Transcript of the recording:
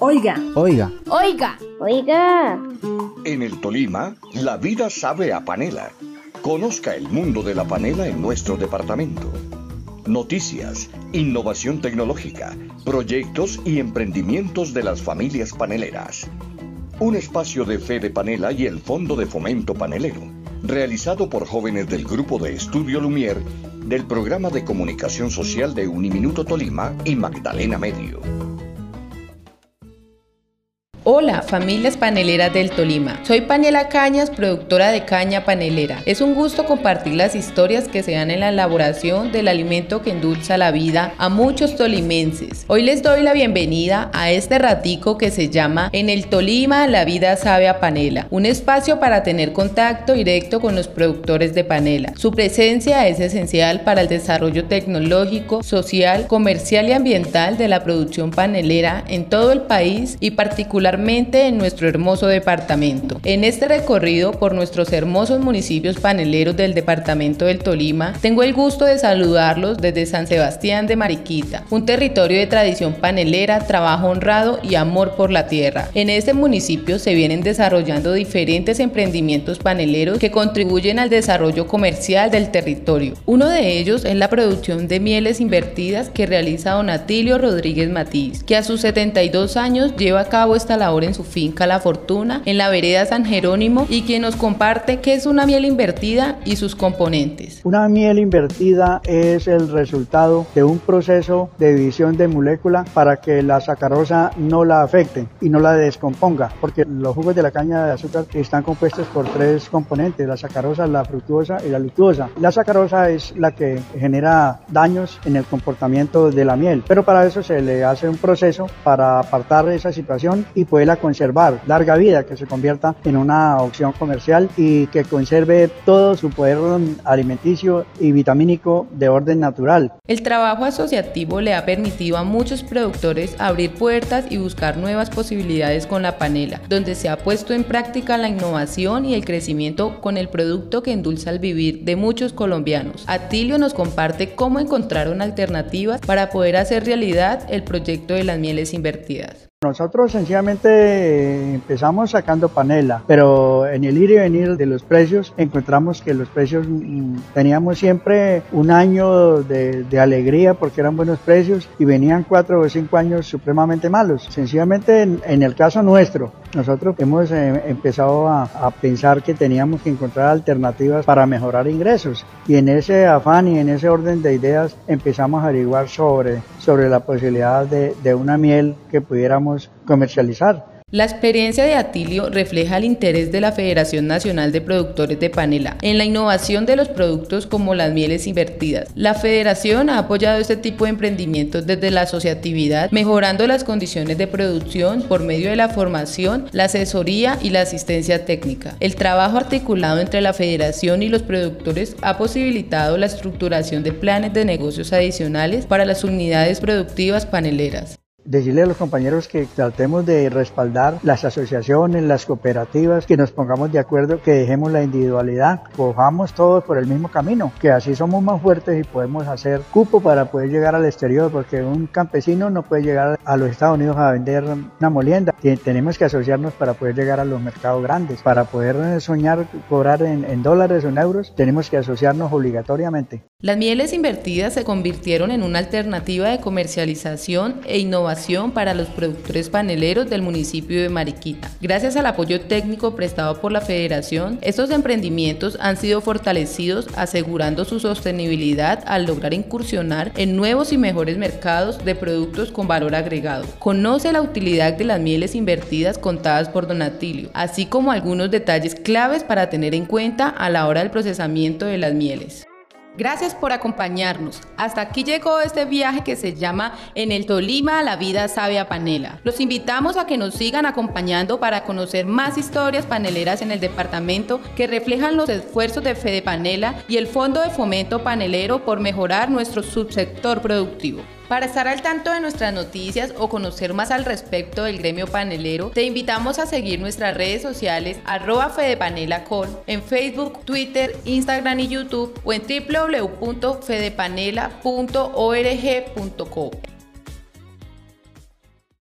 Oiga. Oiga. Oiga. Oiga. En el Tolima, la vida sabe a panela. Conozca el mundo de la panela en nuestro departamento. Noticias, innovación tecnológica, proyectos y emprendimientos de las familias paneleras. Un espacio de fe de panela y el Fondo de Fomento Panelero, realizado por jóvenes del Grupo de Estudio Lumier del Programa de Comunicación Social de Uniminuto Tolima y Magdalena Medio. Hola, familias paneleras del Tolima. Soy Panela Cañas, productora de caña panelera. Es un gusto compartir las historias que se dan en la elaboración del alimento que endulza la vida a muchos tolimenses. Hoy les doy la bienvenida a este ratico que se llama En el Tolima la vida sabe a panela, un espacio para tener contacto directo con los productores de panela. Su presencia es esencial para el desarrollo tecnológico, social, comercial y ambiental de la producción panelera en todo el país y particularmente en nuestro hermoso departamento. En este recorrido por nuestros hermosos municipios paneleros del departamento del Tolima, tengo el gusto de saludarlos desde San Sebastián de Mariquita, un territorio de tradición panelera, trabajo honrado y amor por la tierra. En este municipio se vienen desarrollando diferentes emprendimientos paneleros que contribuyen al desarrollo comercial del territorio. Uno de ellos es la producción de mieles invertidas que realiza Don Atilio Rodríguez Matiz, que a sus 72 años lleva a cabo esta labor en su finca La Fortuna, en la vereda San Jerónimo, y quien nos comparte qué es una miel invertida y sus componentes. Una miel invertida es el resultado de un proceso de división de molécula para que la sacarosa no la afecte y no la descomponga, porque los jugos de la caña de azúcar están compuestos por tres componentes, la sacarosa, la fructuosa y la luctuosa. La sacarosa es la que genera daños en el comportamiento de la miel, pero para eso se le hace un proceso para apartar esa situación y poder pueda conservar larga vida, que se convierta en una opción comercial y que conserve todo su poder alimenticio y vitamínico de orden natural. El trabajo asociativo le ha permitido a muchos productores abrir puertas y buscar nuevas posibilidades con la panela, donde se ha puesto en práctica la innovación y el crecimiento con el producto que endulza el vivir de muchos colombianos. Atilio nos comparte cómo encontraron alternativas para poder hacer realidad el proyecto de las mieles invertidas. Nosotros sencillamente empezamos sacando panela, pero en el ir y venir de los precios encontramos que los precios mm, teníamos siempre un año de, alegría porque eran buenos precios y venían cuatro o cinco años supremamente malos. Sencillamente en, el caso nuestro, nosotros hemos eh, empezado a, pensar que teníamos que encontrar alternativas para mejorar ingresos y en ese afán y en ese orden de ideas empezamos a averiguar sobre, sobre la posibilidad de, de una miel que pudiéramos comercializar. La experiencia de Atilio refleja el interés de la Federación Nacional de Productores de Panela en la innovación de los productos como las mieles invertidas. La federación ha apoyado este tipo de emprendimientos desde la asociatividad, mejorando las condiciones de producción por medio de la formación, la asesoría y la asistencia técnica. El trabajo articulado entre la federación y los productores ha posibilitado la estructuración de planes de negocios adicionales para las unidades productivas paneleras decirle a los compañeros que tratemos de respaldar las asociaciones, las cooperativas, que nos pongamos de acuerdo, que dejemos la individualidad, cojamos todos por el mismo camino, que así somos más fuertes y podemos hacer cupo para poder llegar al exterior, porque un campesino no puede llegar a los Estados Unidos a vender una molienda, tenemos que asociarnos para poder llegar a los mercados grandes, para poder soñar cobrar en, en dólares o en euros, tenemos que asociarnos obligatoriamente. Las mieles invertidas se convirtieron en una alternativa de comercialización e innovación para los productores paneleros del municipio de Mariquita. Gracias al apoyo técnico prestado por la Federación, estos emprendimientos han sido fortalecidos asegurando su sostenibilidad al lograr incursionar en nuevos y mejores mercados de productos con valor agregado. Conoce la utilidad de las mieles invertidas contadas por Donatilio, así como algunos detalles claves para tener en cuenta a la hora del procesamiento de las mieles. Gracias por acompañarnos. Hasta aquí llegó este viaje que se llama En el Tolima la vida sabe a panela. Los invitamos a que nos sigan acompañando para conocer más historias paneleras en el departamento que reflejan los esfuerzos de Fede Panela y el Fondo de Fomento Panelero por mejorar nuestro subsector productivo. Para estar al tanto de nuestras noticias o conocer más al respecto del gremio panelero, te invitamos a seguir nuestras redes sociales arroba fedepanelacol en Facebook, Twitter, Instagram y YouTube o en www.fedepanela.org.co.